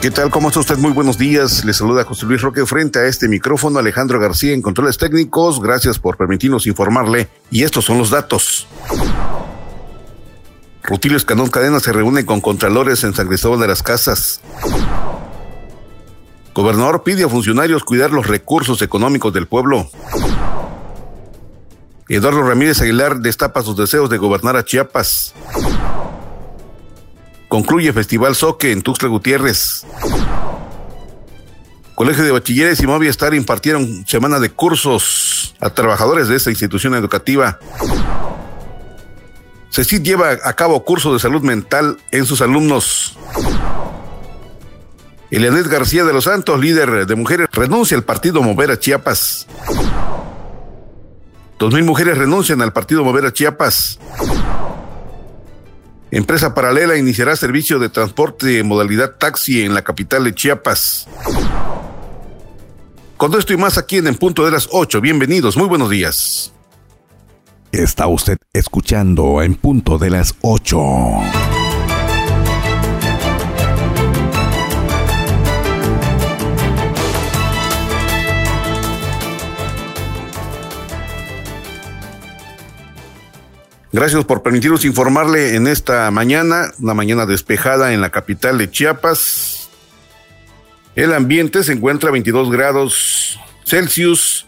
¿Qué tal? ¿Cómo está usted? Muy buenos días. Le saluda José Luis Roque frente a este micrófono Alejandro García en controles técnicos. Gracias por permitirnos informarle. Y estos son los datos. Rutilio Escanón Cadena se reúne con contralores en San Cristóbal de las Casas. Gobernador pide a funcionarios cuidar los recursos económicos del pueblo. Eduardo Ramírez Aguilar destapa sus deseos de gobernar a Chiapas. Concluye Festival Soque en Tuxtla Gutiérrez. Colegio de Bachilleres y Movistar impartieron semana de cursos a trabajadores de esta institución educativa. CECID lleva a cabo curso de salud mental en sus alumnos. Elianet García de los Santos, líder de mujeres, renuncia al partido Mover a Chiapas. Dos mil mujeres renuncian al partido Mover a Chiapas. Empresa paralela iniciará servicio de transporte de modalidad taxi en la capital de Chiapas. Con esto y más aquí en el punto de las 8. Bienvenidos, muy buenos días. Está usted escuchando en punto de las 8. Gracias por permitirnos informarle en esta mañana, una mañana despejada en la capital de Chiapas. El ambiente se encuentra a 22 grados Celsius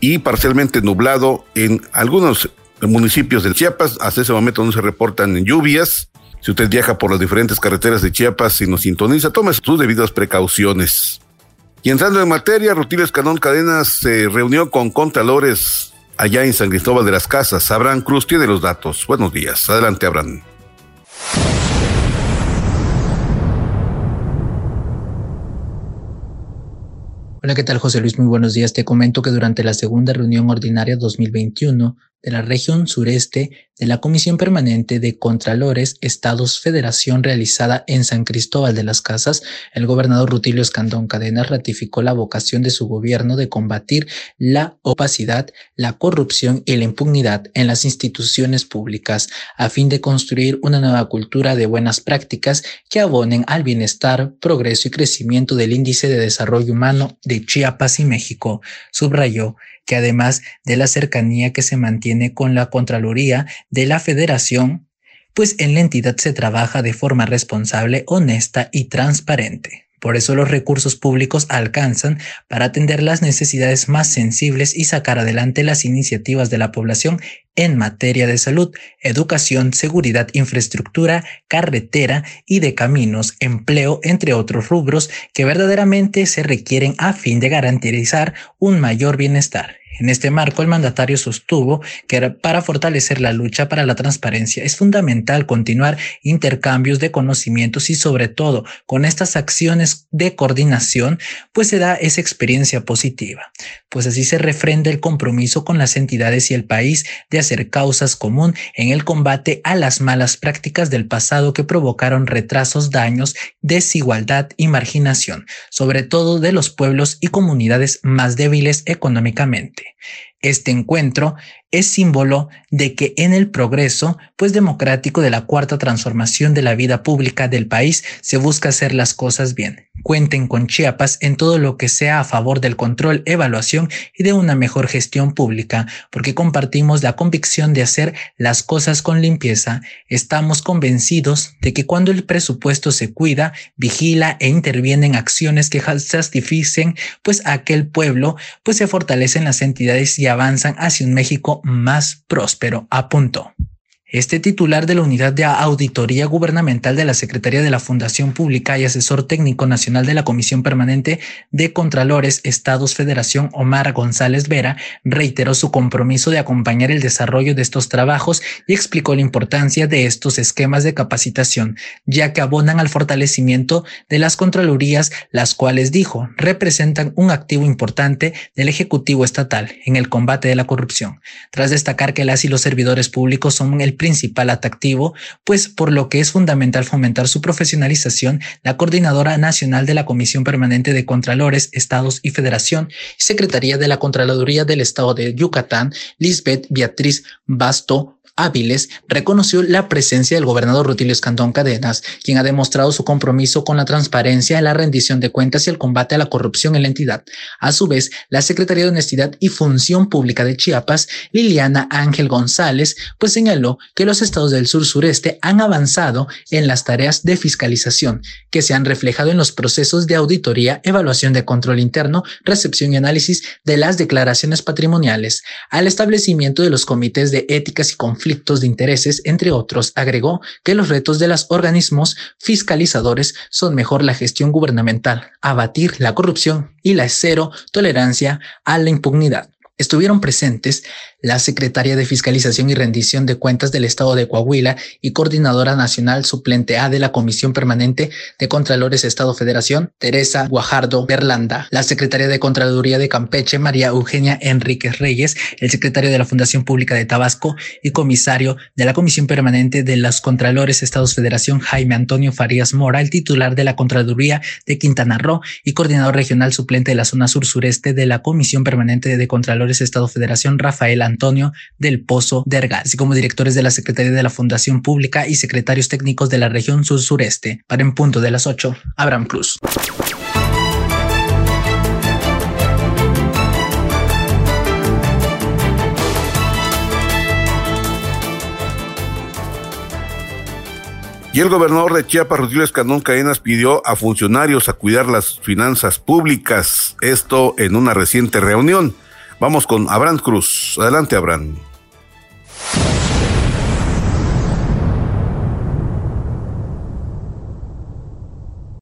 y parcialmente nublado en algunos municipios de Chiapas. Hasta ese momento no se reportan lluvias. Si usted viaja por las diferentes carreteras de Chiapas y nos sintoniza, tome sus debidas precauciones. Y entrando en materia, Rutilio Escanón Cadenas se reunió con contralores allá en San Cristóbal de las Casas. Abraham Cruz tiene los datos. Buenos días. Adelante, Abraham. Hola, ¿qué tal José Luis? Muy buenos días. Te comento que durante la segunda reunión ordinaria 2021 de la región sureste de la Comisión Permanente de Contralores Estados Federación realizada en San Cristóbal de las Casas, el gobernador Rutilio Escandón Cadenas ratificó la vocación de su gobierno de combatir la opacidad, la corrupción y la impunidad en las instituciones públicas a fin de construir una nueva cultura de buenas prácticas que abonen al bienestar, progreso y crecimiento del índice de desarrollo humano de Chiapas y México. Subrayó que además de la cercanía que se mantiene con la Contraloría de la Federación, pues en la entidad se trabaja de forma responsable, honesta y transparente. Por eso los recursos públicos alcanzan para atender las necesidades más sensibles y sacar adelante las iniciativas de la población en materia de salud, educación, seguridad, infraestructura, carretera y de caminos, empleo, entre otros rubros que verdaderamente se requieren a fin de garantizar un mayor bienestar. En este marco, el mandatario sostuvo que para fortalecer la lucha para la transparencia es fundamental continuar intercambios de conocimientos y sobre todo con estas acciones de coordinación, pues se da esa experiencia positiva. Pues así se refrenda el compromiso con las entidades y el país de hacer causas común en el combate a las malas prácticas del pasado que provocaron retrasos, daños, desigualdad y marginación, sobre todo de los pueblos y comunidades más débiles económicamente. Este encuentro es símbolo de que en el progreso, pues democrático de la cuarta transformación de la vida pública del país, se busca hacer las cosas bien. Cuenten con Chiapas en todo lo que sea a favor del control, evaluación y de una mejor gestión pública, porque compartimos la convicción de hacer las cosas con limpieza. Estamos convencidos de que cuando el presupuesto se cuida, vigila e interviene en acciones que satisficen pues a aquel pueblo, pues se fortalecen las entidades y avanzan hacia un México más próspero, apuntó. Este titular de la Unidad de Auditoría Gubernamental de la Secretaría de la Fundación Pública y asesor técnico nacional de la Comisión Permanente de Contralores Estados Federación Omar González Vera reiteró su compromiso de acompañar el desarrollo de estos trabajos y explicó la importancia de estos esquemas de capacitación, ya que abonan al fortalecimiento de las Contralorías, las cuales dijo representan un activo importante del Ejecutivo Estatal en el combate de la corrupción. Tras destacar que las y los servidores públicos son el principal atractivo, pues por lo que es fundamental fomentar su profesionalización, la Coordinadora Nacional de la Comisión Permanente de Contralores, Estados y Federación, Secretaría de la Contraloría del Estado de Yucatán, Lisbeth Beatriz Basto Áviles reconoció la presencia del gobernador Rutilio Escandón Cadenas, quien ha demostrado su compromiso con la transparencia, la rendición de cuentas y el combate a la corrupción en la entidad. A su vez, la Secretaría de Honestidad y Función Pública de Chiapas, Liliana Ángel González, pues señaló que los estados del sur sureste han avanzado en las tareas de fiscalización, que se han reflejado en los procesos de auditoría, evaluación de control interno, recepción y análisis de las declaraciones patrimoniales, al establecimiento de los comités de éticas y conflictos conflictos de intereses, entre otros, agregó que los retos de los organismos fiscalizadores son mejor la gestión gubernamental, abatir la corrupción y la cero tolerancia a la impunidad. Estuvieron presentes la secretaria de Fiscalización y Rendición de Cuentas del Estado de Coahuila y coordinadora nacional suplente A de la Comisión Permanente de Contralores Estado Federación, Teresa Guajardo Berlanda, la secretaria de Contraloría de Campeche, María Eugenia Enríquez Reyes, el secretario de la Fundación Pública de Tabasco y comisario de la Comisión Permanente de los Contralores Estados Federación, Jaime Antonio Farías Mora, el titular de la Contraloría de Quintana Roo y coordinador regional suplente de la zona sur-sureste de la Comisión Permanente de Contralores Estado Federación, Rafael Antonio del Pozo Derga, así como directores de la Secretaría de la Fundación Pública y secretarios técnicos de la región sur-sureste. Para en punto de las 8, Abraham Cruz. Y el gobernador de Chiapas, Rodrigo Escandón Cadenas, pidió a funcionarios a cuidar las finanzas públicas, esto en una reciente reunión. Vamos con Abraham Cruz. Adelante, Abraham.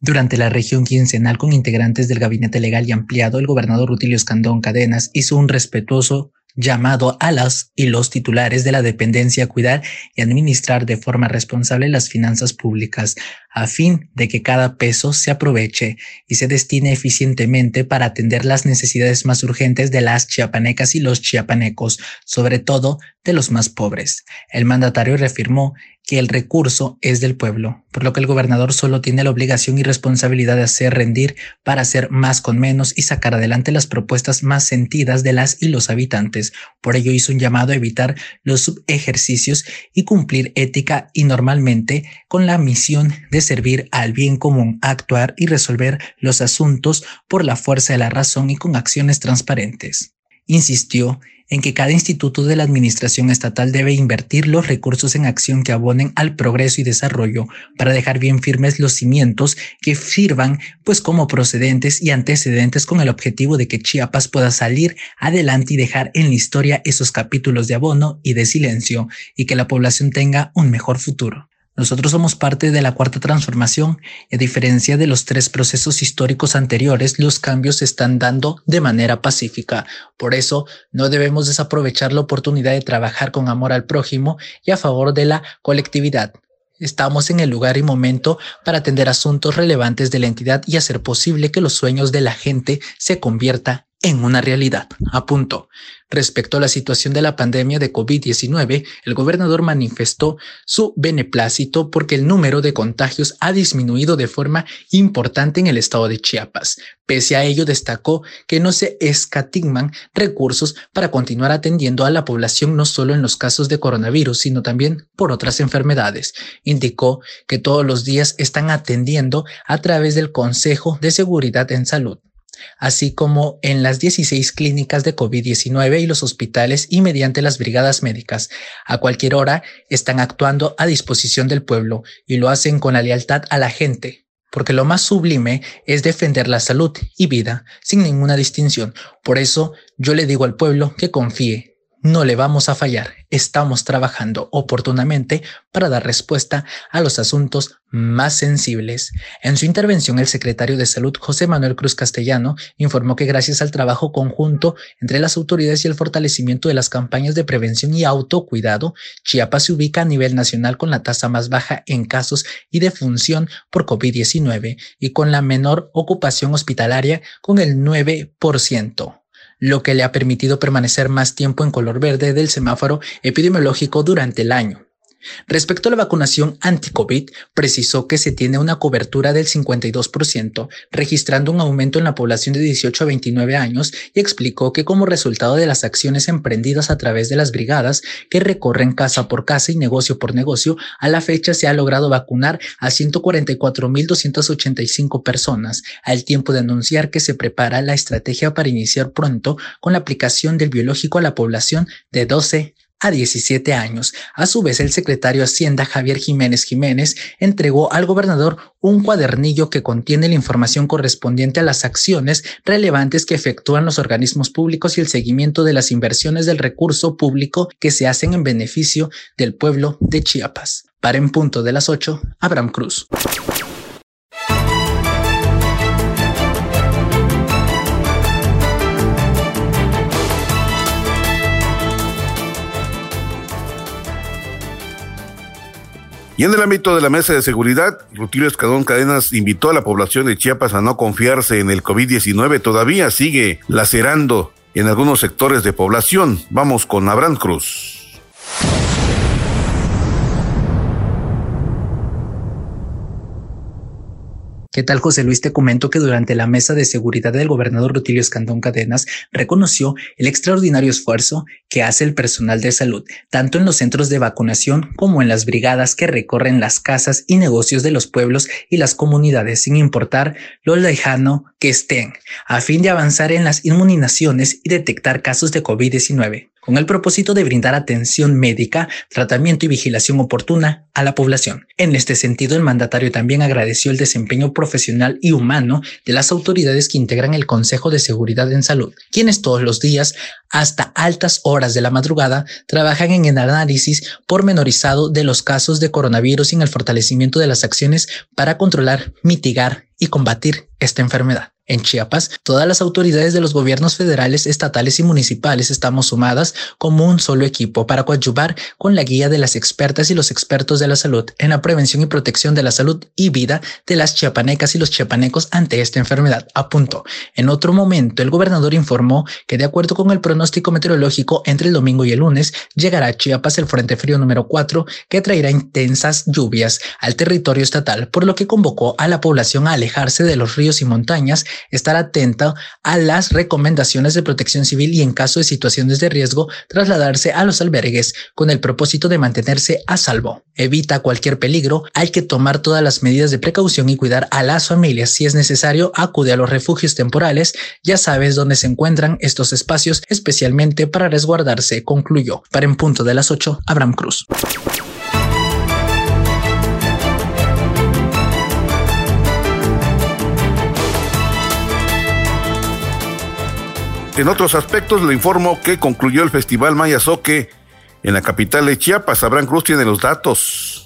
Durante la región quincenal con integrantes del gabinete legal y ampliado, el gobernador Rutilio Escandón Cadenas hizo un respetuoso llamado a las y los titulares de la dependencia a cuidar y administrar de forma responsable las finanzas públicas, a fin de que cada peso se aproveche y se destine eficientemente para atender las necesidades más urgentes de las chiapanecas y los chiapanecos, sobre todo de los más pobres. El mandatario reafirmó que el recurso es del pueblo, por lo que el gobernador solo tiene la obligación y responsabilidad de hacer rendir para hacer más con menos y sacar adelante las propuestas más sentidas de las y los habitantes. Por ello hizo un llamado a evitar los subejercicios y cumplir ética y normalmente con la misión de servir al bien común, actuar y resolver los asuntos por la fuerza de la razón y con acciones transparentes. Insistió en que cada instituto de la administración estatal debe invertir los recursos en acción que abonen al progreso y desarrollo para dejar bien firmes los cimientos que sirvan pues como procedentes y antecedentes con el objetivo de que Chiapas pueda salir adelante y dejar en la historia esos capítulos de abono y de silencio y que la población tenga un mejor futuro. Nosotros somos parte de la cuarta transformación y a diferencia de los tres procesos históricos anteriores, los cambios se están dando de manera pacífica. Por eso, no debemos desaprovechar la oportunidad de trabajar con amor al prójimo y a favor de la colectividad. Estamos en el lugar y momento para atender asuntos relevantes de la entidad y hacer posible que los sueños de la gente se convierta en una realidad. A punto. Respecto a la situación de la pandemia de COVID-19, el gobernador manifestó su beneplácito porque el número de contagios ha disminuido de forma importante en el estado de Chiapas. Pese a ello, destacó que no se escatigman recursos para continuar atendiendo a la población no solo en los casos de coronavirus, sino también por otras enfermedades. Indicó que todos los días están atendiendo a través del Consejo de Seguridad en Salud así como en las 16 clínicas de COVID-19 y los hospitales y mediante las brigadas médicas. A cualquier hora están actuando a disposición del pueblo y lo hacen con la lealtad a la gente, porque lo más sublime es defender la salud y vida sin ninguna distinción. Por eso yo le digo al pueblo que confíe, no le vamos a fallar. Estamos trabajando oportunamente para dar respuesta a los asuntos más sensibles. En su intervención, el secretario de Salud, José Manuel Cruz Castellano, informó que gracias al trabajo conjunto entre las autoridades y el fortalecimiento de las campañas de prevención y autocuidado, Chiapas se ubica a nivel nacional con la tasa más baja en casos y defunción por COVID-19 y con la menor ocupación hospitalaria con el 9% lo que le ha permitido permanecer más tiempo en color verde del semáforo epidemiológico durante el año. Respecto a la vacunación anti-COVID, precisó que se tiene una cobertura del 52%, registrando un aumento en la población de 18 a 29 años y explicó que como resultado de las acciones emprendidas a través de las brigadas que recorren casa por casa y negocio por negocio, a la fecha se ha logrado vacunar a 144.285 personas, al tiempo de anunciar que se prepara la estrategia para iniciar pronto con la aplicación del biológico a la población de 12 a 17 años. A su vez, el secretario de Hacienda Javier Jiménez Jiménez entregó al gobernador un cuadernillo que contiene la información correspondiente a las acciones relevantes que efectúan los organismos públicos y el seguimiento de las inversiones del recurso público que se hacen en beneficio del pueblo de Chiapas. Para en punto de las 8, Abraham Cruz. Y en el ámbito de la mesa de seguridad, Rutilio Escadón Cadenas invitó a la población de Chiapas a no confiarse en el COVID-19. Todavía sigue lacerando en algunos sectores de población. Vamos con Abraham Cruz. ¿Qué tal, José Luis? Te comento que durante la mesa de seguridad del gobernador Rutilio Escandón Cadenas reconoció el extraordinario esfuerzo que hace el personal de salud, tanto en los centros de vacunación como en las brigadas que recorren las casas y negocios de los pueblos y las comunidades, sin importar lo lejano que estén, a fin de avanzar en las inmunizaciones y detectar casos de COVID-19 con el propósito de brindar atención médica, tratamiento y vigilación oportuna a la población. En este sentido, el mandatario también agradeció el desempeño profesional y humano de las autoridades que integran el Consejo de Seguridad en Salud, quienes todos los días, hasta altas horas de la madrugada, trabajan en el análisis pormenorizado de los casos de coronavirus y en el fortalecimiento de las acciones para controlar, mitigar y combatir esta enfermedad. En Chiapas, todas las autoridades de los gobiernos federales, estatales y municipales estamos sumadas como un solo equipo para coadyuvar con la guía de las expertas y los expertos de la salud en la prevención y protección de la salud y vida de las chiapanecas y los chiapanecos ante esta enfermedad. Apunto. En otro momento, el gobernador informó que de acuerdo con el pronóstico meteorológico entre el domingo y el lunes, llegará a Chiapas el Frente Frío número 4 que traerá intensas lluvias al territorio estatal, por lo que convocó a la población a alejarse de los ríos y montañas estar atento a las recomendaciones de protección civil y en caso de situaciones de riesgo, trasladarse a los albergues con el propósito de mantenerse a salvo. Evita cualquier peligro, hay que tomar todas las medidas de precaución y cuidar a las familias. Si es necesario, acude a los refugios temporales. Ya sabes dónde se encuentran estos espacios, especialmente para resguardarse, concluyó. Para en punto de las 8, Abraham Cruz. En otros aspectos le informo que concluyó el Festival Mayazoque en la capital de Chiapas. Abraham Cruz tiene los datos.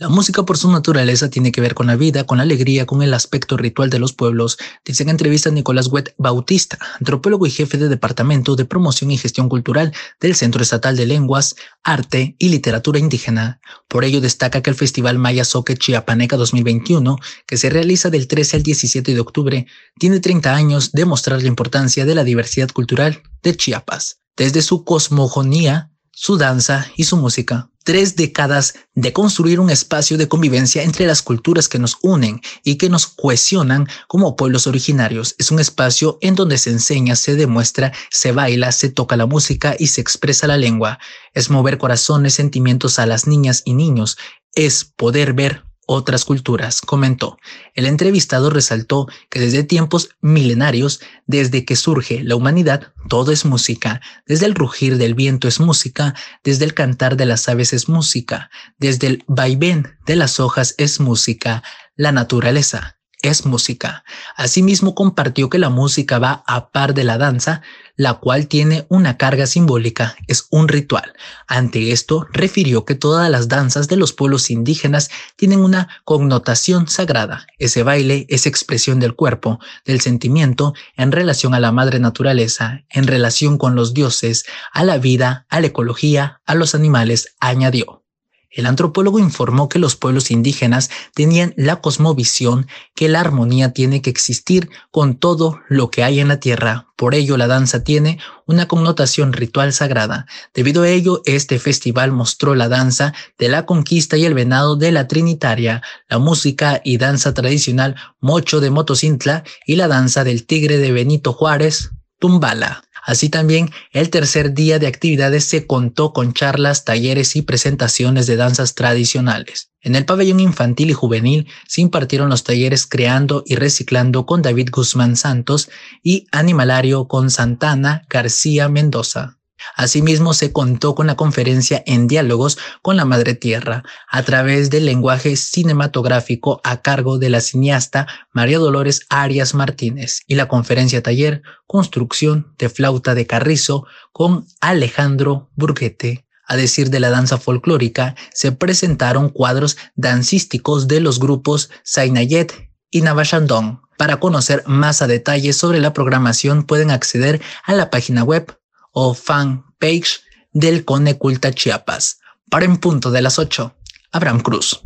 La música por su naturaleza tiene que ver con la vida, con la alegría, con el aspecto ritual de los pueblos, dice en entrevista Nicolás Wet Bautista, antropólogo y jefe de Departamento de Promoción y Gestión Cultural del Centro Estatal de Lenguas, Arte y Literatura Indígena. Por ello destaca que el Festival Maya Soque Chiapaneca 2021, que se realiza del 13 al 17 de octubre, tiene 30 años de mostrar la importancia de la diversidad cultural de Chiapas, desde su cosmogonía, su danza y su música tres décadas de construir un espacio de convivencia entre las culturas que nos unen y que nos cohesionan como pueblos originarios. Es un espacio en donde se enseña, se demuestra, se baila, se toca la música y se expresa la lengua. Es mover corazones, sentimientos a las niñas y niños. Es poder ver otras culturas, comentó. El entrevistado resaltó que desde tiempos milenarios, desde que surge la humanidad, todo es música. Desde el rugir del viento es música, desde el cantar de las aves es música, desde el vaivén de las hojas es música. La naturaleza es música. Asimismo, compartió que la música va a par de la danza, la cual tiene una carga simbólica, es un ritual. Ante esto, refirió que todas las danzas de los pueblos indígenas tienen una connotación sagrada. Ese baile es expresión del cuerpo, del sentimiento en relación a la madre naturaleza, en relación con los dioses, a la vida, a la ecología, a los animales, añadió. El antropólogo informó que los pueblos indígenas tenían la cosmovisión que la armonía tiene que existir con todo lo que hay en la tierra. Por ello, la danza tiene una connotación ritual sagrada. Debido a ello, este festival mostró la danza de la conquista y el venado de la Trinitaria, la música y danza tradicional Mocho de Motocintla y la danza del tigre de Benito Juárez, Tumbala. Así también, el tercer día de actividades se contó con charlas, talleres y presentaciones de danzas tradicionales. En el pabellón infantil y juvenil se impartieron los talleres Creando y Reciclando con David Guzmán Santos y Animalario con Santana García Mendoza. Asimismo, se contó con la conferencia en diálogos con la Madre Tierra a través del lenguaje cinematográfico a cargo de la cineasta María Dolores Arias Martínez y la conferencia taller Construcción de flauta de carrizo con Alejandro Burguete. A decir de la danza folclórica, se presentaron cuadros dancísticos de los grupos Sainayet y Navashandong. Para conocer más a detalle sobre la programación pueden acceder a la página web o fanpage del Cone Culta Chiapas. Para en punto de las 8, Abraham Cruz.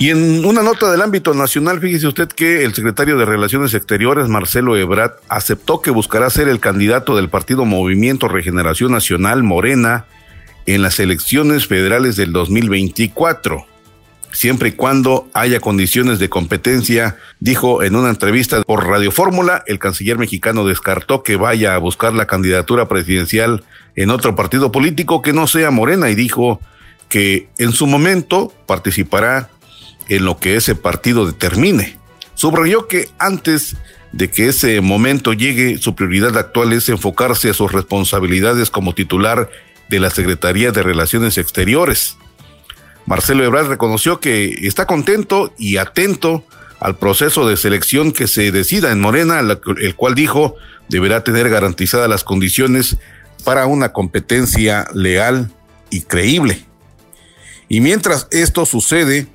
Y en una nota del ámbito nacional, fíjese usted que el secretario de Relaciones Exteriores, Marcelo Ebrard, aceptó que buscará ser el candidato del partido Movimiento Regeneración Nacional Morena en las elecciones federales del 2024 siempre y cuando haya condiciones de competencia, dijo en una entrevista por Radio Fórmula, el canciller mexicano descartó que vaya a buscar la candidatura presidencial en otro partido político que no sea Morena y dijo que en su momento participará en lo que ese partido determine. Subrayó que antes de que ese momento llegue, su prioridad actual es enfocarse a sus responsabilidades como titular de la Secretaría de Relaciones Exteriores. Marcelo Ebrard reconoció que está contento y atento al proceso de selección que se decida en Morena, el cual dijo deberá tener garantizadas las condiciones para una competencia leal y creíble. Y mientras esto sucede,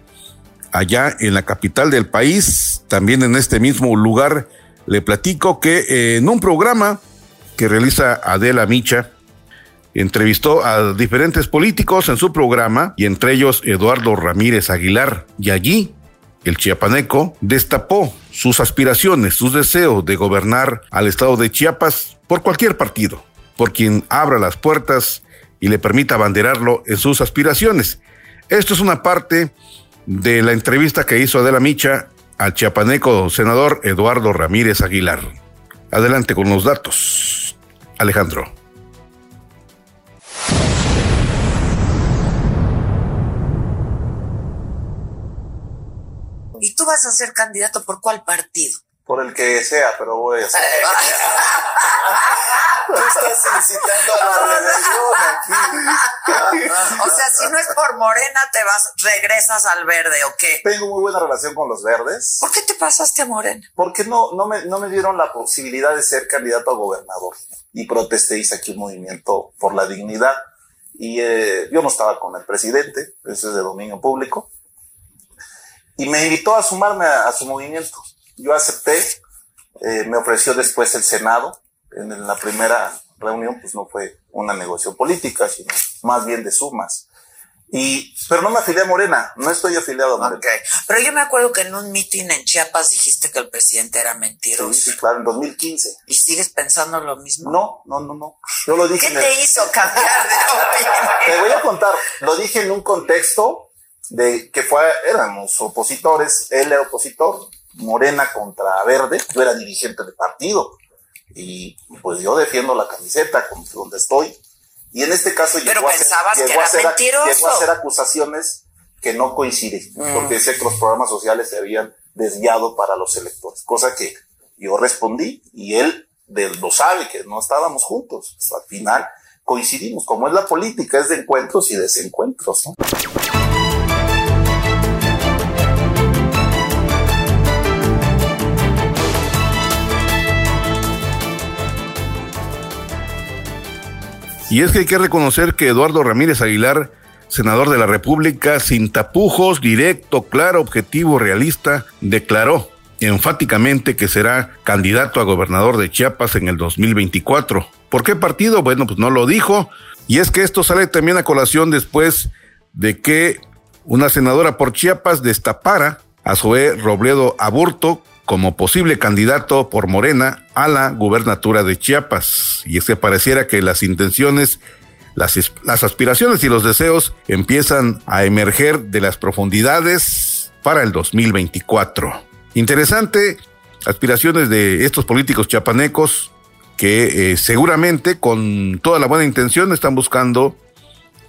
allá en la capital del país, también en este mismo lugar, le platico que eh, en un programa que realiza Adela Micha, entrevistó a diferentes políticos en su programa y entre ellos Eduardo Ramírez Aguilar. Y allí el chiapaneco destapó sus aspiraciones, sus deseos de gobernar al estado de Chiapas por cualquier partido, por quien abra las puertas y le permita abanderarlo en sus aspiraciones. Esto es una parte de la entrevista que hizo Adela Micha al chiapaneco senador Eduardo Ramírez Aguilar. Adelante con los datos. Alejandro. ¿Y tú vas a ser candidato por cuál partido? Por el que sea, pero voy a ser. Tú estás incitando a la rebelión aquí. o sea, si no es por Morena, te vas, regresas al verde, ¿o qué? Tengo muy buena relación con los verdes. ¿Por qué te pasaste a Morena? Porque no, no, me, no me dieron la posibilidad de ser candidato a gobernador. Y protesté, hice aquí un movimiento por la dignidad. Y eh, yo no estaba con el presidente, eso es de dominio público y me invitó a sumarme a, su movimiento. Yo acepté, eh, me ofreció después el Senado. En, la primera reunión, pues no fue una negociación política, sino más bien de sumas. Y, pero no me afilié a Morena, no estoy afiliado a Morena. Okay. Pero yo me acuerdo que en un mitin en Chiapas dijiste que el presidente era mentiroso. Sí, sí, claro, en 2015. ¿Y sigues pensando lo mismo? No, no, no, no. Yo lo dije. ¿Qué te hizo cambiar de opinión? Te voy a contar. Lo dije en un contexto de que fue, éramos opositores, él era opositor, Morena contra Verde, yo era dirigente del partido y pues yo defiendo la camiseta donde estoy. Y en este caso Pero llegó, a ser, llegó, a ser, llegó, a hacer acusaciones que no coinciden, mm. porque decía que los programas sociales se habían desviado para los electores, cosa que yo respondí y él lo sabe que no estábamos juntos. Pues, al final coincidimos, como es la política, es de encuentros y desencuentros. ¿no? Y es que hay que reconocer que Eduardo Ramírez Aguilar, senador de la República, sin tapujos, directo, claro, objetivo, realista, declaró enfáticamente que será candidato a gobernador de Chiapas en el 2024. ¿Por qué partido? Bueno, pues no lo dijo. Y es que esto sale también a colación después de que una senadora por Chiapas destapara a Zoé Robledo Aburto como posible candidato por Morena a la gubernatura de Chiapas. Y es que pareciera que las intenciones, las, las aspiraciones y los deseos empiezan a emerger de las profundidades para el 2024. Interesante, aspiraciones de estos políticos chiapanecos que eh, seguramente con toda la buena intención están buscando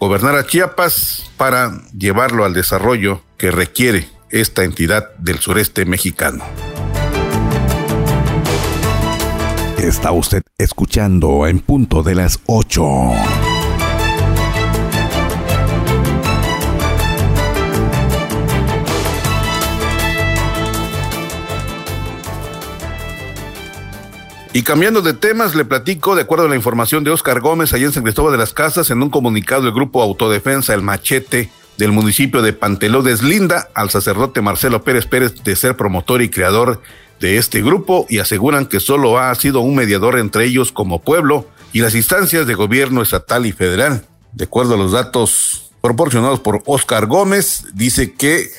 gobernar a Chiapas para llevarlo al desarrollo que requiere esta entidad del sureste mexicano. Está usted escuchando en punto de las 8. Y cambiando de temas, le platico, de acuerdo a la información de Oscar Gómez, allá en San Cristóbal de las Casas, en un comunicado del Grupo Autodefensa El Machete del municipio de Panteló deslinda al sacerdote Marcelo Pérez Pérez de ser promotor y creador este grupo y aseguran que solo ha sido un mediador entre ellos como pueblo y las instancias de gobierno estatal y federal. De acuerdo a los datos proporcionados por Oscar Gómez, dice que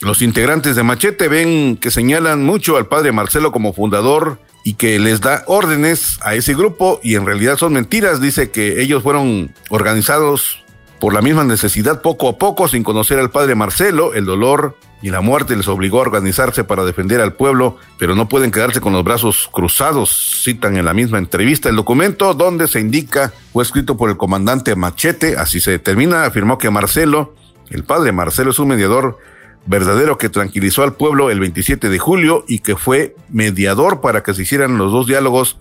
los integrantes de Machete ven que señalan mucho al padre Marcelo como fundador y que les da órdenes a ese grupo y en realidad son mentiras. Dice que ellos fueron organizados por la misma necesidad poco a poco sin conocer al padre Marcelo. El dolor y la muerte les obligó a organizarse para defender al pueblo, pero no pueden quedarse con los brazos cruzados, citan en la misma entrevista. El documento donde se indica fue escrito por el comandante Machete, así se determina, afirmó que Marcelo, el padre Marcelo es un mediador verdadero que tranquilizó al pueblo el 27 de julio y que fue mediador para que se hicieran los dos diálogos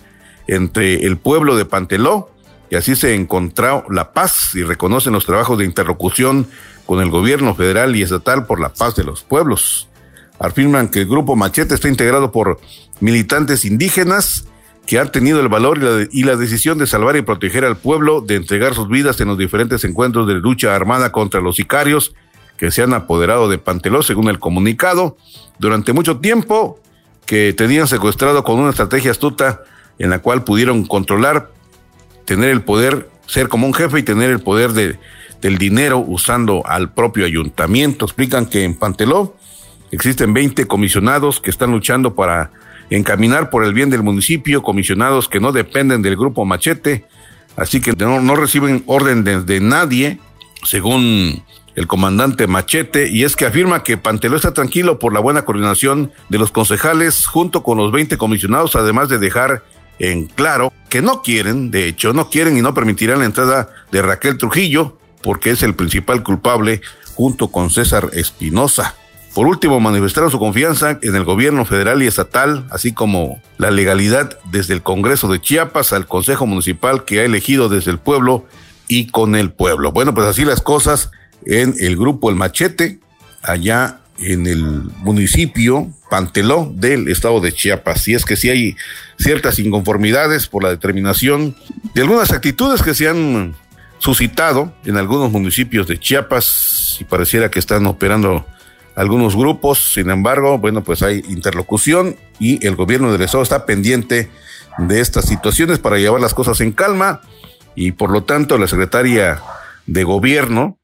entre el pueblo de Panteló y así se encontró la paz y reconocen los trabajos de interlocución con el gobierno federal y estatal por la paz de los pueblos. Afirman que el grupo Machete está integrado por militantes indígenas que han tenido el valor y la, decisión de salvar y proteger al pueblo, de entregar sus vidas en los diferentes encuentros de lucha armada contra los sicarios que se han apoderado de Panteló, según el comunicado, durante mucho tiempo, que tenían secuestrado con una estrategia astuta en la cual pudieron controlar, tener el poder, ser como un jefe y tener el poder de, del dinero usando al propio ayuntamiento. Explican que en Panteló existen 20 comisionados que están luchando para encaminar por el bien del municipio, comisionados que no dependen del grupo Machete, así que no, no reciben orden de, de nadie, según el comandante Machete, y es que afirma que Panteló está tranquilo por la buena coordinación de los concejales junto con los 20 comisionados, además de dejar en claro que no quieren, de hecho, no quieren y no permitirán la entrada de Raquel Trujillo, porque es el principal culpable junto con César Espinosa. Por último, manifestaron su confianza en el gobierno federal y estatal, así como la legalidad desde el Congreso de Chiapas al Consejo Municipal que ha elegido desde el pueblo y con el pueblo. Bueno, pues así las cosas en el grupo El Machete, allá en el municipio Panteló del estado de Chiapas. Y es que sí hay ciertas inconformidades por la determinación de algunas actitudes que se han suscitado en algunos municipios de Chiapas y pareciera que están operando algunos grupos. Sin embargo, bueno, pues hay interlocución y el gobierno del estado está pendiente de estas situaciones para llevar las cosas en calma y por lo tanto la secretaria de gobierno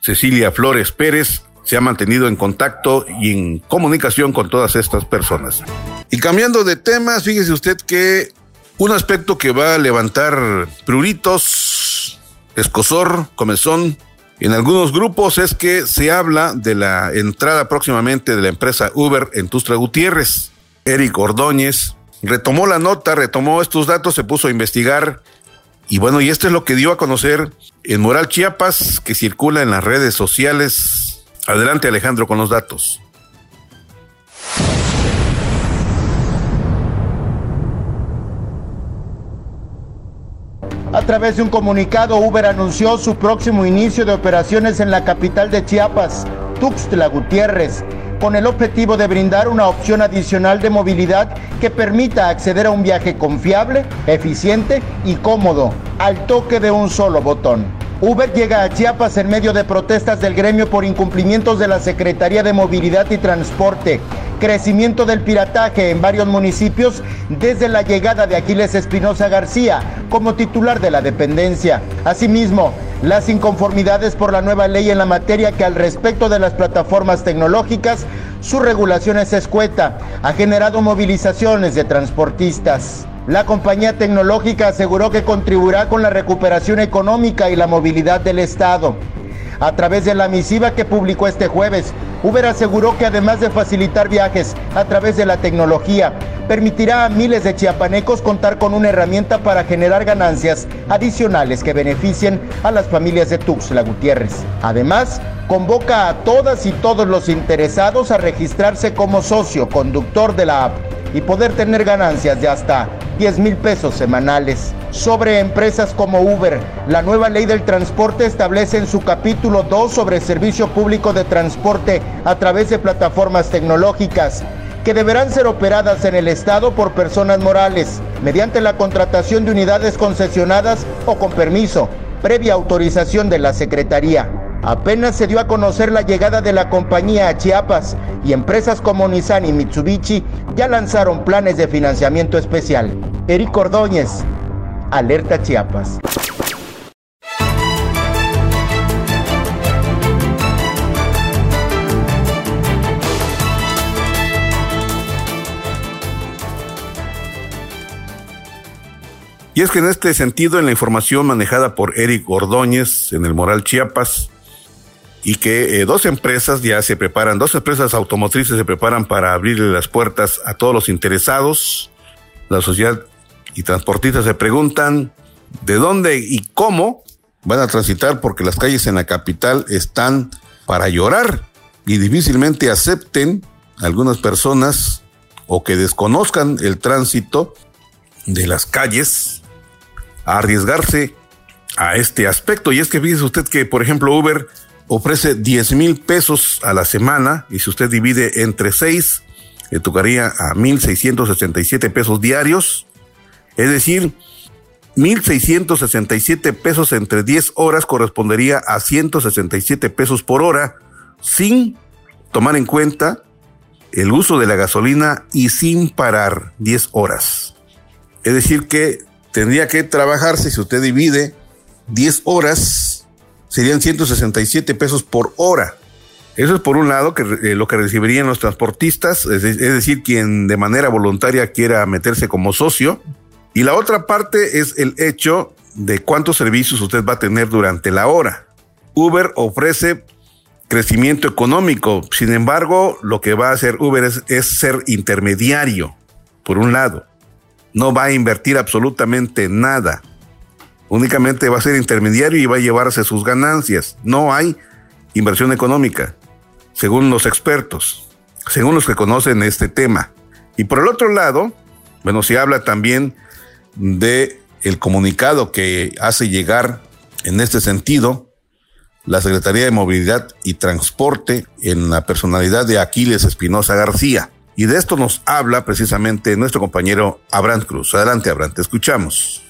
Cecilia Flores Pérez se ha mantenido en contacto y en comunicación con todas estas personas. Y cambiando de temas, fíjese usted que un aspecto que va a levantar pruritos, escosor, comezón, en algunos grupos es que se habla de la entrada próximamente de la empresa Uber en Tustra Gutiérrez. Eric Ordóñez retomó la nota, retomó estos datos, se puso a investigar y bueno, y esto es lo que dio a conocer en Moral Chiapas, que circula en las redes sociales. Adelante Alejandro con los datos. A través de un comunicado, Uber anunció su próximo inicio de operaciones en la capital de Chiapas, Tuxtla Gutiérrez, con el objetivo de brindar una opción adicional de movilidad que permita acceder a un viaje confiable, eficiente y cómodo, al toque de un solo botón. Uber llega a Chiapas en medio de protestas del gremio por incumplimientos de la Secretaría de Movilidad y Transporte, crecimiento del pirataje en varios municipios desde la llegada de Aquiles Espinosa García como titular de la dependencia. Asimismo, las inconformidades por la nueva ley en la materia que al respecto de las plataformas tecnológicas, su regulación es escueta, ha generado movilizaciones de transportistas. La compañía tecnológica aseguró que contribuirá con la recuperación económica y la movilidad del Estado. A través de la misiva que publicó este jueves, Uber aseguró que además de facilitar viajes a través de la tecnología, permitirá a miles de chiapanecos contar con una herramienta para generar ganancias adicionales que beneficien a las familias de Tuxtla Gutiérrez. Además, convoca a todas y todos los interesados a registrarse como socio conductor de la app y poder tener ganancias de hasta 10 mil pesos semanales. Sobre empresas como Uber, la nueva ley del transporte establece en su capítulo 2 sobre servicio público de transporte a través de plataformas tecnológicas que deberán ser operadas en el Estado por personas morales, mediante la contratación de unidades concesionadas o con permiso, previa autorización de la Secretaría. Apenas se dio a conocer la llegada de la compañía a Chiapas y empresas como Nissan y Mitsubishi ya lanzaron planes de financiamiento especial. Eric Ordóñez, Alerta Chiapas. Y es que en este sentido, en la información manejada por Eric Ordóñez en el Moral Chiapas, y que eh, dos empresas ya se preparan, dos empresas automotrices se preparan para abrirle las puertas a todos los interesados. La sociedad y transportistas se preguntan de dónde y cómo van a transitar porque las calles en la capital están para llorar y difícilmente acepten algunas personas o que desconozcan el tránsito de las calles a arriesgarse a este aspecto. Y es que fíjese usted que, por ejemplo, Uber ofrece 10 mil pesos a la semana y si usted divide entre 6, le tocaría a 1.667 pesos diarios. Es decir, 1.667 pesos entre 10 horas correspondería a 167 pesos por hora, sin tomar en cuenta el uso de la gasolina y sin parar 10 horas. Es decir, que tendría que trabajarse, si usted divide 10 horas, serían 167 pesos por hora. Eso es por un lado que eh, lo que recibirían los transportistas, es, decir, quien de manera voluntaria quiera meterse como socio. Y la otra parte es el hecho de cuántos servicios usted va a tener durante la hora. Uber ofrece crecimiento económico, sin embargo, lo que va a hacer Uber es, es ser intermediario, por un lado. No va a invertir absolutamente nada únicamente va a ser intermediario y va a llevarse sus ganancias. No hay inversión económica, según los expertos, según los que conocen este tema. Y por el otro lado, bueno, se habla también de el comunicado que hace llegar en este sentido la Secretaría de Movilidad y Transporte en la personalidad de Aquiles Espinosa García. Y de esto nos habla precisamente nuestro compañero Abraham Cruz. Adelante, Abraham, te escuchamos.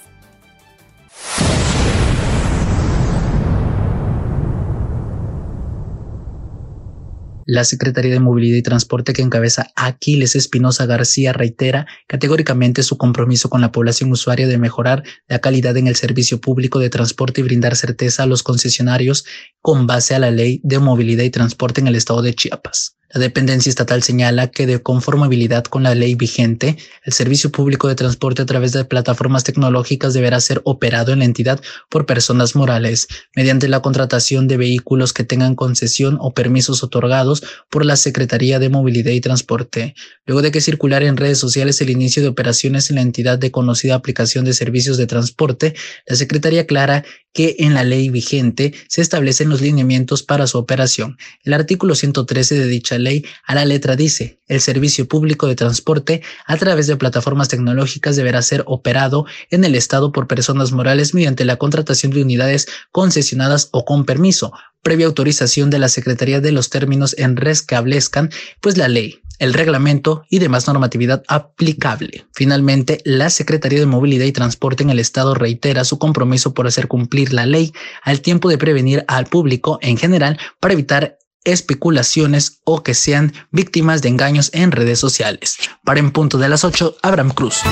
La Secretaría de Movilidad y Transporte que encabeza Aquiles Espinosa García reitera categóricamente su compromiso con la población usuaria de mejorar la calidad en el servicio público de transporte y brindar certeza a los concesionarios con base a la Ley de Movilidad y Transporte en el estado de Chiapas. La dependencia estatal señala que de conformabilidad con la ley vigente, el servicio público de transporte a través de plataformas tecnológicas deberá ser operado en la entidad por personas morales mediante la contratación de vehículos que tengan concesión o permisos otorgados por la Secretaría de Movilidad y Transporte. Luego de que circular en redes sociales el inicio de operaciones en la entidad de conocida aplicación de servicios de transporte, la Secretaría aclara que en la ley vigente se establecen los lineamientos para su operación. El artículo 113 de dicha ley a la letra dice, el servicio público de transporte a través de plataformas tecnológicas deberá ser operado en el Estado por personas morales mediante la contratación de unidades concesionadas o con permiso, previa autorización de la Secretaría de los términos en res que pues la ley, el reglamento y demás normatividad aplicable. Finalmente, la Secretaría de Movilidad y Transporte en el Estado reitera su compromiso por hacer cumplir la ley al tiempo de prevenir al público en general para evitar especulaciones o que sean víctimas de engaños en redes sociales. Para en punto de las 8, Abraham Cruz.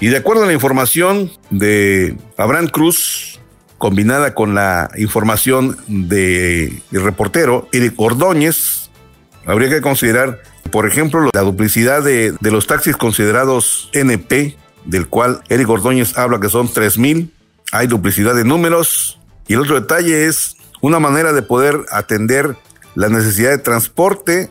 Y de acuerdo a la información de Abraham Cruz, combinada con la información del reportero Eric Ordóñez, habría que considerar, por ejemplo, la duplicidad de, los taxis considerados NP, del cual Eric Ordóñez habla que son 3.000. Hay duplicidad de números. Y el otro detalle es una manera de poder atender la necesidad de transporte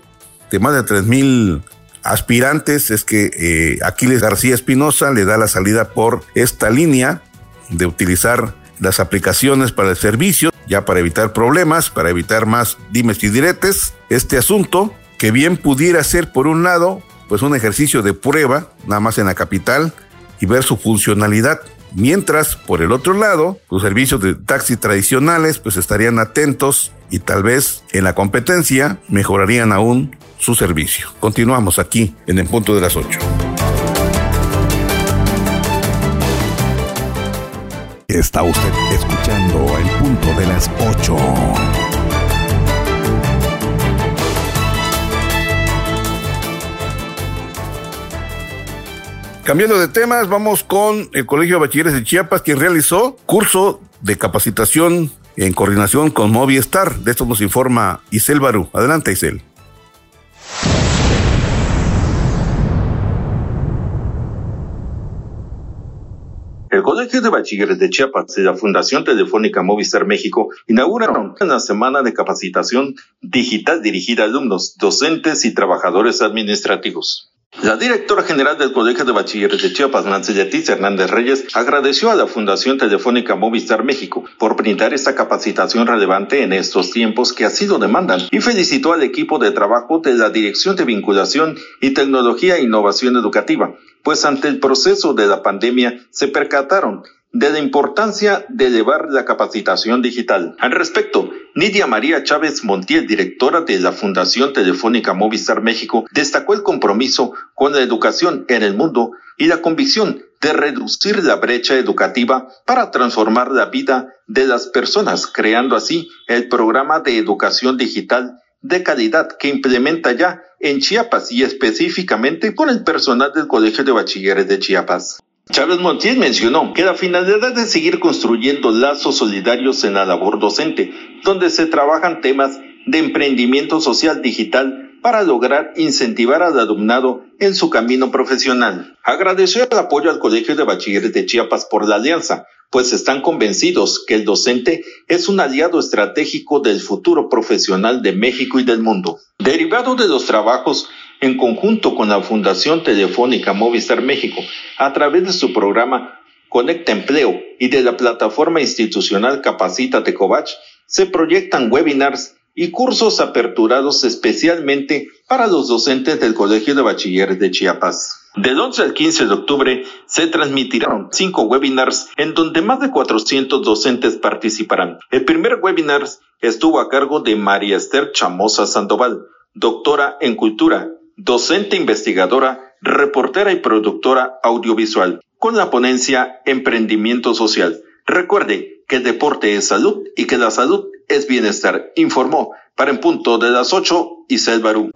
de más de 3.000 aspirantes es que eh, Aquiles García Espinosa le da la salida por esta línea de utilizar las aplicaciones para el servicio, ya para evitar problemas, para evitar más dimes y diretes. Este asunto, que bien pudiera ser por un lado, pues un ejercicio de prueba, nada más en la capital, y ver su funcionalidad. Mientras, por el otro lado, los servicios de taxi tradicionales pues estarían atentos y tal vez en la competencia mejorarían aún su servicio. Continuamos aquí en el punto de las 8. Está usted escuchando el punto de las 8. Cambiando de temas, vamos con el Colegio de Bachilleres de Chiapas, quien realizó curso de capacitación en coordinación con Movistar. De esto nos informa Isel Barú. Adelante, Isel. El Colegio de Bachilleres de Chiapas y la Fundación Telefónica Movistar México inauguraron una semana de capacitación digital dirigida a alumnos, docentes y trabajadores administrativos. La directora general del Colegio de Bachilleres de Chiapas, Nancy Leticia Hernández Reyes, agradeció a la Fundación Telefónica Movistar México por brindar esta capacitación relevante en estos tiempos que así lo demandan y felicitó al equipo de trabajo de la Dirección de Vinculación y Tecnología e Innovación Educativa, pues ante el proceso de la pandemia se percataron de la importancia de llevar la capacitación digital. Al respecto, Nidia María Chávez Montiel, directora de la Fundación Telefónica Movistar México, destacó el compromiso con la educación en el mundo y la convicción de reducir la brecha educativa para transformar la vida de las personas, creando así el programa de educación digital de calidad que implementa ya en Chiapas y específicamente con el personal del Colegio de Bachilleres de Chiapas. Chávez Montiel mencionó que la finalidad es seguir construyendo lazos solidarios en la labor docente, donde se trabajan temas de emprendimiento social digital para lograr incentivar al alumnado en su camino profesional. Agradeció el apoyo al Colegio de Bachilleres de Chiapas por la alianza, pues están convencidos que el docente es un aliado estratégico del futuro profesional de México y del mundo. Derivado de los trabajos en conjunto con la Fundación Telefónica Movistar México, a través de su programa Conecta Empleo y de la plataforma institucional Capacita Tecovach, se proyectan webinars y cursos aperturados especialmente para los docentes del Colegio de Bachilleres de Chiapas. Del 11 al 15 de octubre se transmitirán cinco webinars en donde más de 400 docentes participarán. El primer webinar estuvo a cargo de María Esther Chamosa Sandoval, doctora en cultura, docente investigadora, reportera y productora audiovisual, con la ponencia Emprendimiento Social. Recuerde que el deporte es salud y que la salud es bienestar, informó para en punto de las 8 y Barú.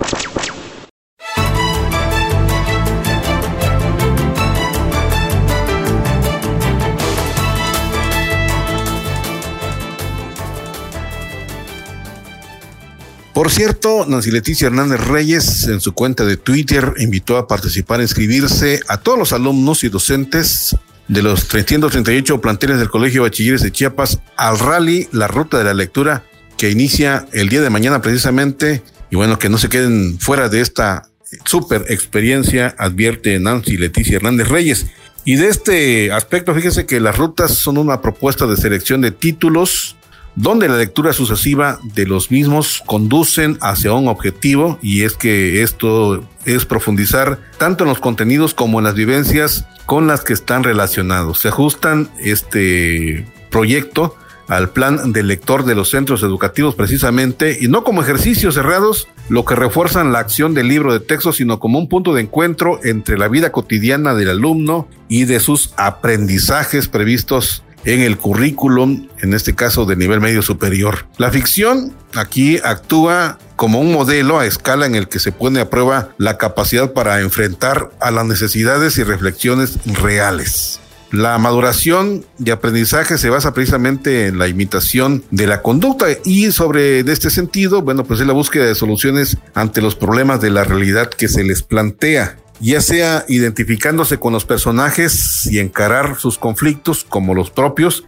Por cierto, Nancy Leticia Hernández Reyes en su cuenta de Twitter invitó a participar, inscribirse a todos los alumnos y docentes de los 338 planteles del Colegio Bachilleres de Chiapas al rally La Ruta de la Lectura que inicia el día de mañana precisamente y bueno, que no se queden fuera de esta super experiencia, advierte Nancy Leticia Hernández Reyes. Y de este aspecto, fíjese que las rutas son una propuesta de selección de títulos donde la lectura sucesiva de los mismos conducen hacia un objetivo y es que esto es profundizar tanto en los contenidos como en las vivencias con las que están relacionados. Se ajustan este proyecto al plan del lector de los centros educativos precisamente y no como ejercicios cerrados, lo que refuerzan la acción del libro de texto, sino como un punto de encuentro entre la vida cotidiana del alumno y de sus aprendizajes previstos en el currículum, en este caso de nivel medio superior. La ficción aquí actúa como un modelo a escala en el que se pone a prueba la capacidad para enfrentar a las necesidades y reflexiones reales. La maduración y aprendizaje se basa precisamente en la imitación de la conducta y sobre este sentido, bueno, pues es la búsqueda de soluciones ante los problemas de la realidad que se les plantea ya sea identificándose con los personajes y encarar sus conflictos como los propios.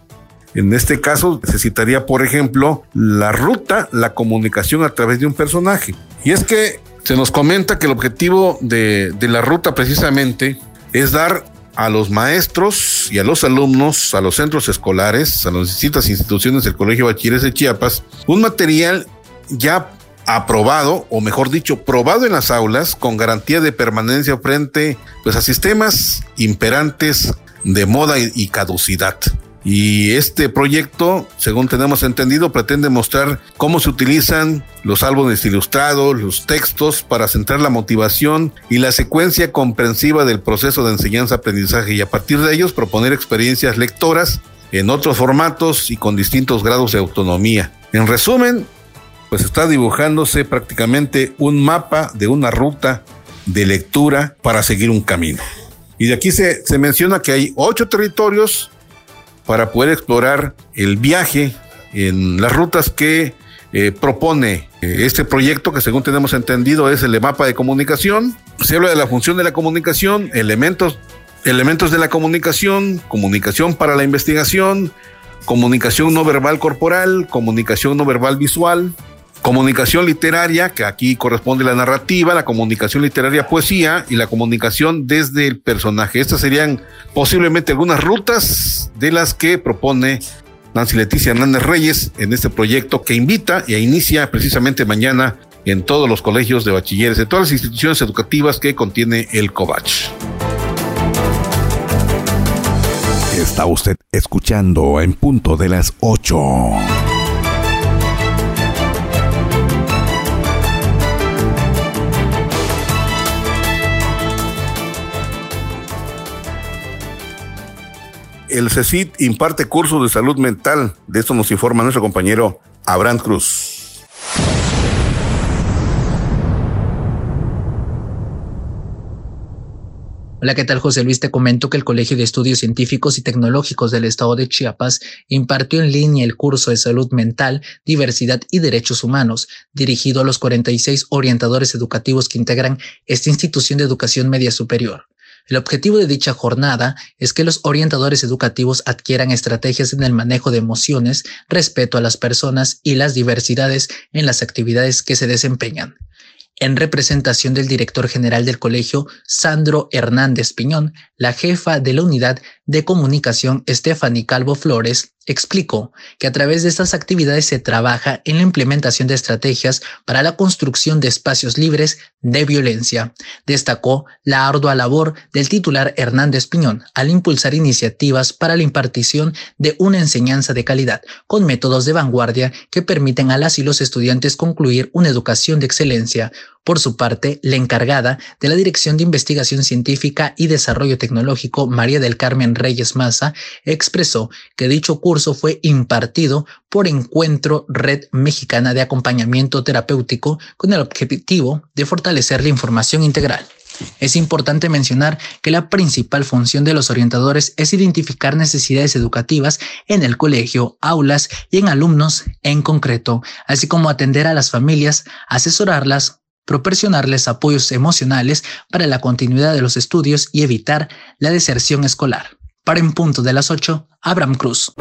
En este caso necesitaría, por ejemplo, la ruta, la comunicación a través de un personaje. Y es que se nos comenta que el objetivo de, la ruta precisamente es dar a los maestros y a los alumnos, a los centros escolares, a las distintas instituciones del Colegio Bachilleres de Chiapas, un material ya aprobado, o mejor dicho, probado en las aulas con garantía de permanencia frente pues, a sistemas imperantes de moda y, caducidad. Y este proyecto, según tenemos entendido, pretende mostrar cómo se utilizan los álbumes ilustrados, los textos para centrar la motivación y la secuencia comprensiva del proceso de enseñanza-aprendizaje y a partir de ellos proponer experiencias lectoras en otros formatos y con distintos grados de autonomía. En resumen, pues está dibujándose prácticamente un mapa de una ruta de lectura para seguir un camino. Y de aquí se, menciona que hay ocho territorios para poder explorar el viaje en las rutas que eh, propone eh, este proyecto, que según tenemos entendido es el mapa de comunicación. Se habla de la función de la comunicación, elementos, elementos de la comunicación, comunicación para la investigación, comunicación no verbal corporal, comunicación no verbal visual, comunicación literaria, que aquí corresponde la narrativa, la comunicación literaria poesía y la comunicación desde el personaje. Estas serían posiblemente algunas rutas de las que propone Nancy Leticia Hernández Reyes en este proyecto que invita y inicia precisamente mañana en todos los colegios de bachilleres, en todas las instituciones educativas que contiene el COVACH. Está usted escuchando en punto de las 8. El CECIT imparte cursos de salud mental. De esto nos informa nuestro compañero Abraham Cruz. Hola, ¿qué tal José Luis? Te comento que el Colegio de Estudios Científicos y Tecnológicos del Estado de Chiapas impartió en línea el curso de salud mental, diversidad y derechos humanos, dirigido a los 46 orientadores educativos que integran esta institución de educación media superior. El objetivo de dicha jornada es que los orientadores educativos adquieran estrategias en el manejo de emociones, respeto a las personas y las diversidades en las actividades que se desempeñan. En representación del director general del colegio, Sandro Hernández Piñón, la jefa de la unidad de comunicación, Stephanie Calvo Flores, explicó que a través de estas actividades se trabaja en la implementación de estrategias para la construcción de espacios libres de violencia. Destacó la ardua labor del titular Hernández Piñón al impulsar iniciativas para la impartición de una enseñanza de calidad con métodos de vanguardia que permiten a las y los estudiantes concluir una educación de excelencia, por su parte, la encargada de la Dirección de Investigación Científica y Desarrollo Tecnológico, María del Carmen Reyes Maza, expresó que dicho curso fue impartido por Encuentro Red Mexicana de Acompañamiento Terapéutico con el objetivo de fortalecer la información integral. Es importante mencionar que la principal función de los orientadores es identificar necesidades educativas en el colegio, aulas y en alumnos en concreto, así como atender a las familias, asesorarlas, proporcionarles apoyos emocionales para la continuidad de los estudios y evitar la deserción escolar. Para en punto de las 8, Abraham Cruz.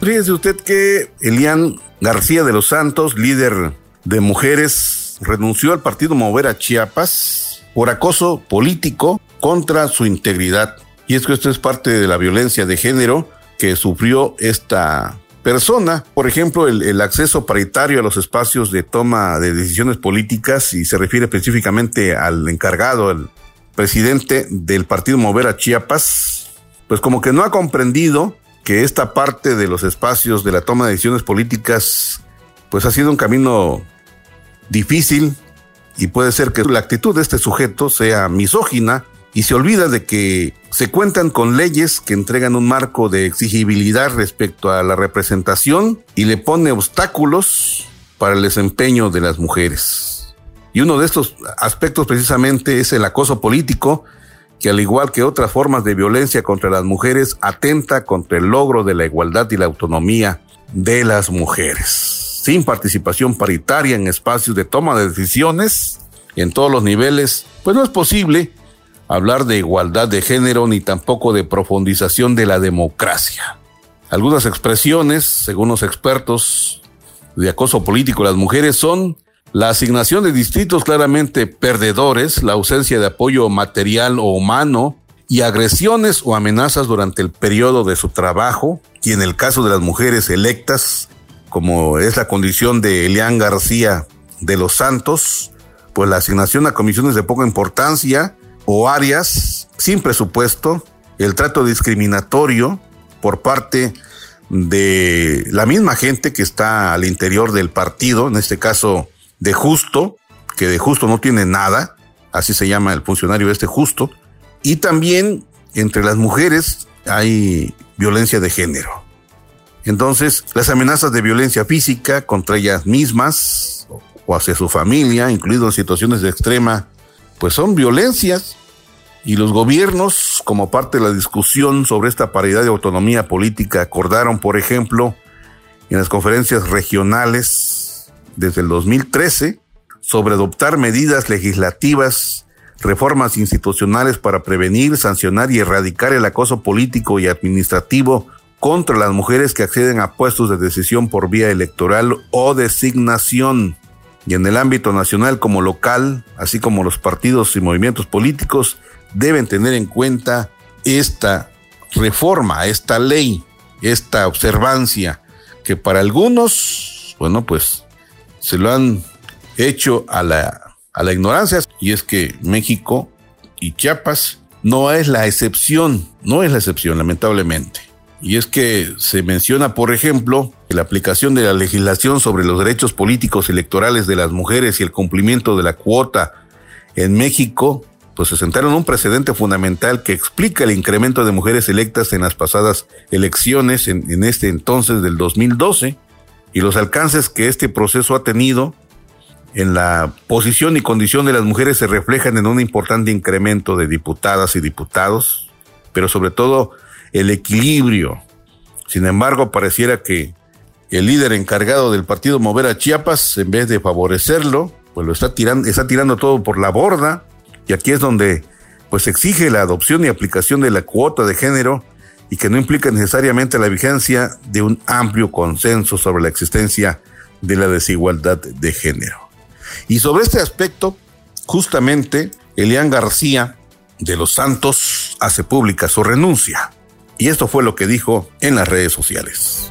Fíjese usted que Elian García de los Santos, líder de mujeres, renunció al partido Mover a Chiapas por acoso político contra su integridad. Y es que esto es parte de la violencia de género que sufrió esta persona. Por ejemplo, el, acceso paritario a los espacios de toma de decisiones políticas, y se refiere específicamente al encargado, el presidente del partido Mover a Chiapas, pues como que no ha comprendido que esta parte de los espacios de la toma de decisiones políticas, pues ha sido un camino difícil y puede ser que la actitud de este sujeto sea misógina y se olvida de que se cuentan con leyes que entregan un marco de exigibilidad respecto a la representación y le pone obstáculos para el desempeño de las mujeres. Y uno de estos aspectos precisamente es el acoso político, que al igual que otras formas de violencia contra las mujeres, atenta contra el logro de la igualdad y la autonomía de las mujeres. Sin participación paritaria en espacios de toma de decisiones en todos los niveles, pues no es posible hablar de igualdad de género ni tampoco de profundización de la democracia. Algunas expresiones, según los expertos de acoso político las mujeres, son la asignación de distritos claramente perdedores, la ausencia de apoyo material o humano y agresiones o amenazas durante el periodo de su trabajo, y en el caso de las mujeres electas, como es la condición de Elian García de los Santos, pues la asignación a comisiones de poca importancia o áreas sin presupuesto, el trato discriminatorio por parte de la misma gente que está al interior del partido, en este caso de justo, que de justo no tiene nada, así se llama el funcionario este justo, y también entre las mujeres hay violencia de género. Entonces, las amenazas de violencia física contra ellas mismas o hacia su familia, incluido situaciones de extrema, pues son violencias y los gobiernos, como parte de la discusión sobre esta paridad de autonomía política, acordaron, por ejemplo, en las conferencias regionales desde el 2013 sobre adoptar medidas legislativas, reformas institucionales para prevenir, sancionar y erradicar el acoso político y administrativo contra las mujeres que acceden a puestos de decisión por vía electoral o designación. Y en el ámbito nacional como local, así como los partidos y movimientos políticos, deben tener en cuenta esta reforma, esta ley, esta observancia, que para algunos, bueno, pues se lo han hecho a la, a la ignorancia, y es que México y Chiapas no es la excepción, no es la excepción, lamentablemente. Y es que se menciona, por ejemplo, la aplicación de la legislación sobre los derechos políticos electorales de las mujeres y el cumplimiento de la cuota en México pues se sentaron un precedente fundamental que explica el incremento de mujeres electas en las pasadas elecciones en, este entonces del 2012 y los alcances que este proceso ha tenido en la posición y condición de las mujeres se reflejan en un importante incremento de diputadas y diputados, pero sobre todo el equilibrio. Sin embargo, pareciera que el líder encargado del partido Mover a Chiapas, en vez de favorecerlo, pues lo está tirando, está tirando todo por la borda y aquí es donde pues exige la adopción y aplicación de la cuota de género y que no implica necesariamente la vigencia de un amplio consenso sobre la existencia de la desigualdad de género. Y sobre este aspecto, justamente, Elian García de los Santos hace pública su renuncia. Y esto fue lo que dijo en las redes sociales.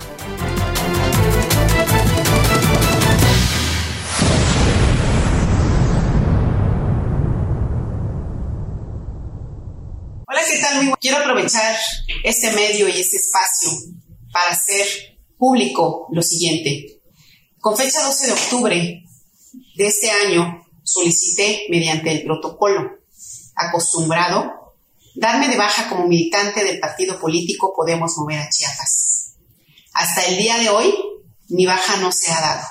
quiero aprovechar este medio y este espacio para hacer público lo siguiente. Con fecha 12 de octubre de este año, solicité mediante el protocolo acostumbrado darme de baja como militante del partido político Podemos Mover a Chiapas. Hasta el día de hoy, mi baja no se ha dado.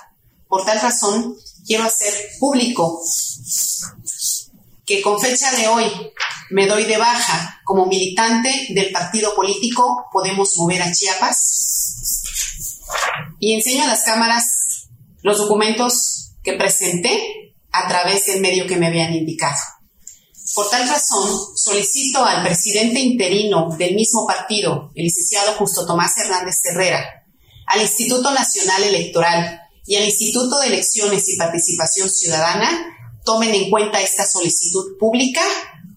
Por tal razón, quiero hacer público que con fecha de hoy me doy de baja como militante del partido político Podemos Mover a Chiapas y enseño a las cámaras los documentos que presenté a través del medio que me habían indicado. Por tal razón, solicito al presidente interino del mismo partido, el licenciado Justo Tomás Hernández Herrera, al Instituto Nacional Electoral y al Instituto de Elecciones y Participación Ciudadana tomen en cuenta esta solicitud pública,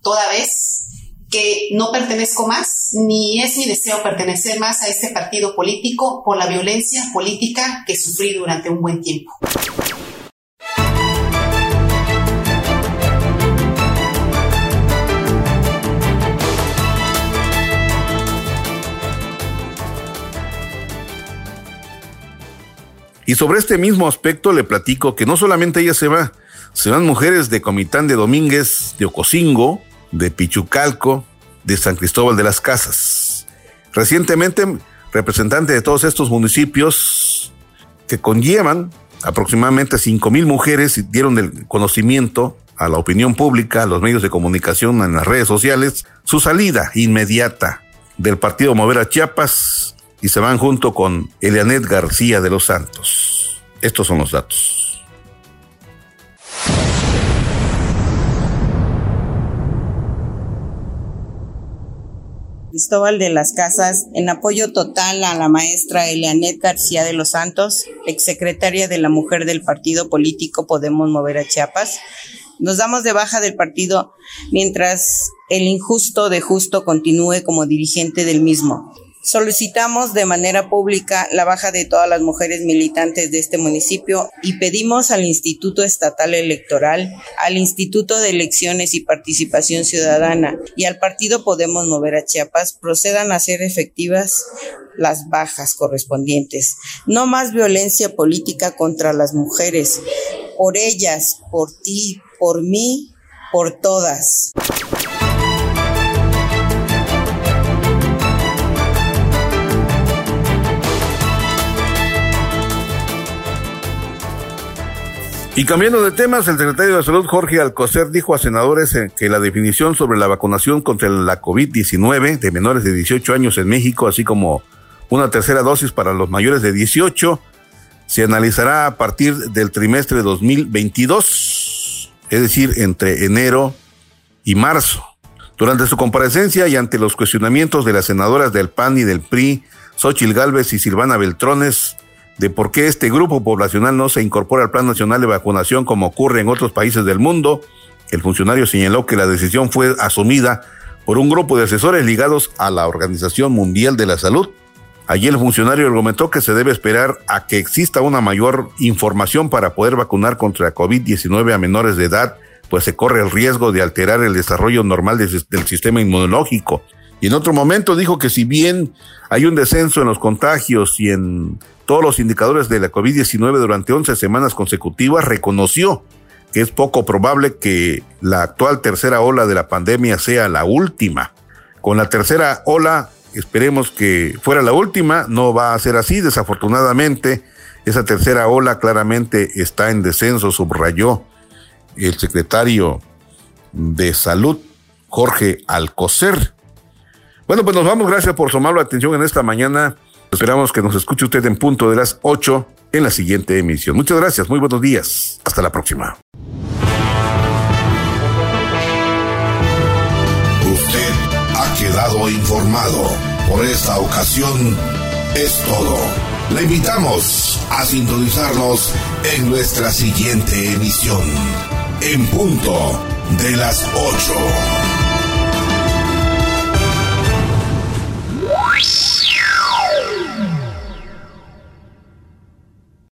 toda vez que no pertenezco más, ni es mi deseo pertenecer más a este partido político por la violencia política que sufrí durante un buen tiempo. Y sobre este mismo aspecto le platico que no solamente ella se va, se van mujeres de Comitán de Domínguez, de Ocosingo, de Pichucalco, de San Cristóbal de las Casas. Recientemente, representantes de todos estos municipios que conllevan aproximadamente 5 mil mujeres dieron el conocimiento a la opinión pública, a los medios de comunicación, en las redes sociales, su salida inmediata del partido Mover a Chiapas y se van junto con Elianet García de los Santos. Estos son los datos. Cristóbal de las Casas, en apoyo total a la maestra Elianet García de los Santos, exsecretaria de la Mujer del Partido Político Podemos Mover a Chiapas. Nos damos de baja del partido mientras el injusto de justo continúe como dirigente del mismo. Solicitamos de manera pública la baja de todas las mujeres militantes de este municipio y pedimos al Instituto Estatal Electoral, al Instituto de Elecciones y Participación Ciudadana y al Partido Podemos Mover a Chiapas procedan a hacer efectivas las bajas correspondientes. No más violencia política contra las mujeres, por ellas, por ti, por mí, por todas. Y cambiando de temas, el secretario de Salud Jorge Alcocer dijo a senadores que la definición sobre la vacunación contra la COVID-19 de menores de 18 años en México, así como una tercera dosis para los mayores de 18, se analizará a partir del trimestre de 2022, es decir, entre enero y marzo. Durante su comparecencia y ante los cuestionamientos de las senadoras del PAN y del PRI, Xochil Gálvez y Silvana Beltrones, de por qué este grupo poblacional no se incorpora al Plan Nacional de Vacunación como ocurre en otros países del mundo. El funcionario señaló que la decisión fue asumida por un grupo de asesores ligados a la Organización Mundial de la Salud. Allí el funcionario argumentó que se debe esperar a que exista una mayor información para poder vacunar contra COVID-19 a menores de edad, pues se corre el riesgo de alterar el desarrollo normal del sistema inmunológico. Y en otro momento dijo que si bien hay un descenso en los contagios y en todos los indicadores de la COVID-19 durante 11 semanas consecutivas, reconoció que es poco probable que la actual tercera ola de la pandemia sea la última. Con la tercera ola, esperemos que fuera la última, no va a ser así, desafortunadamente. Esa tercera ola claramente está en descenso, subrayó el secretario de Salud, Jorge Alcocer. Bueno, pues nos vamos. Gracias por tomar la atención en esta mañana. Esperamos que nos escuche usted en punto de las 8 en la siguiente emisión. Muchas gracias. Muy buenos días. Hasta la próxima. Usted ha quedado informado. Por esta ocasión es todo. Le invitamos a sintonizarnos en nuestra siguiente emisión. En punto de las 8.